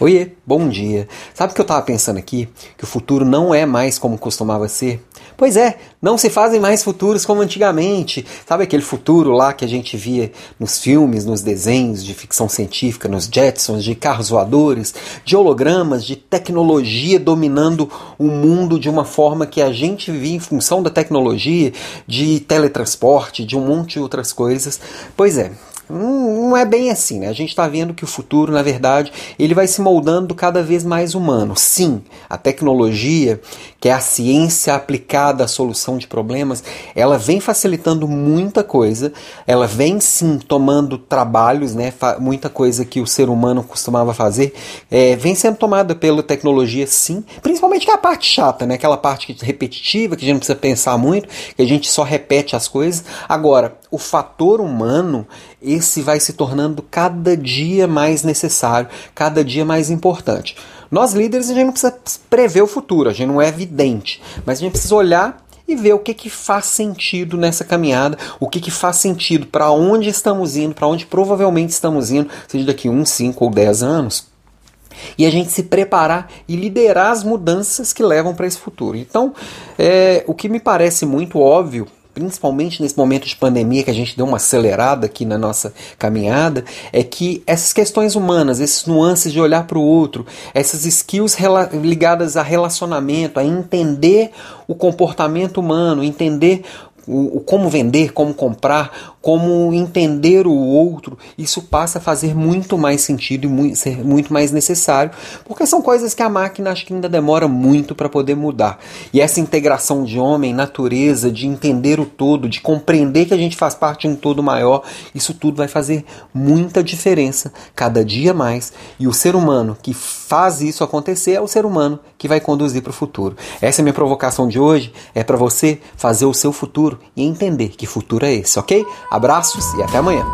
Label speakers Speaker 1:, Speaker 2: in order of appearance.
Speaker 1: Oiê, bom dia. Sabe o que eu estava pensando aqui? Que o futuro não é mais como costumava ser? Pois é, não se fazem mais futuros como antigamente. Sabe aquele futuro lá que a gente via nos filmes, nos desenhos de ficção científica, nos Jetsons, de carros voadores, de hologramas, de tecnologia dominando o mundo de uma forma que a gente via em função da tecnologia, de teletransporte, de um monte de outras coisas. Pois é, não é bem assim, né? A gente está vendo que o futuro, na verdade, ele vai se moldando cada vez mais humano. Sim, a tecnologia, que é a ciência aplicada à solução de problemas, ela vem facilitando muita coisa, ela vem sim tomando trabalhos, né? Muita coisa que o ser humano costumava fazer, é, vem sendo tomada pela tecnologia, sim, principalmente que é a parte chata, né? Aquela parte repetitiva, que a gente não precisa pensar muito, que a gente só repete as coisas. Agora, o fator humano, esse vai se tornando cada dia mais necessário, cada dia mais importante. Nós líderes a gente não precisa prever o futuro, a gente não é evidente, mas a gente precisa olhar e ver o que, que faz sentido nessa caminhada, o que, que faz sentido para onde estamos indo, para onde provavelmente estamos indo, seja daqui um, cinco ou dez anos. E a gente se preparar e liderar as mudanças que levam para esse futuro. Então, é, o que me parece muito óbvio principalmente nesse momento de pandemia que a gente deu uma acelerada aqui na nossa caminhada, é que essas questões humanas, esses nuances de olhar para o outro, essas skills ligadas a relacionamento, a entender o comportamento humano, entender o, o, como vender, como comprar, como entender o outro, isso passa a fazer muito mais sentido e muito, ser muito mais necessário, porque são coisas que a máquina acho que ainda demora muito para poder mudar. E essa integração de homem, natureza, de entender o todo, de compreender que a gente faz parte de um todo maior, isso tudo vai fazer muita diferença cada dia mais. E o ser humano que faz isso acontecer é o ser humano que vai conduzir para o futuro. Essa é a minha provocação de hoje, é para você fazer o seu futuro e entender que futuro é esse, ok? Abraços e até amanhã.